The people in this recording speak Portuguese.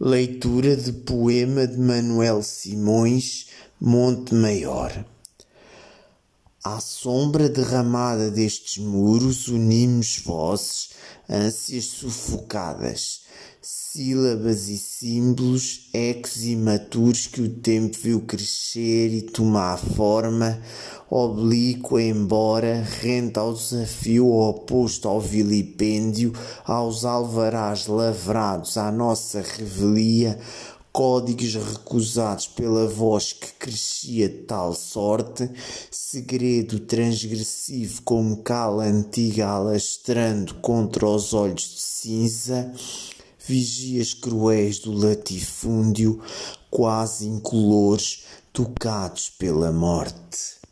Leitura de poema de Manuel Simões Monte Maior. À sombra derramada destes muros unimos vozes, ânsias sufocadas, sílabas e símbolos, ecos imaturos que o tempo viu crescer e tomar forma, oblíqua embora, rente ao desafio oposto ao vilipêndio, aos alvarás lavrados à nossa revelia, códigos recusados pela voz que crescia de tal sorte, segredo transgressivo como cala antiga alastrando contra os olhos de cinza, vigias cruéis do latifúndio, quase incolores, tocados pela morte.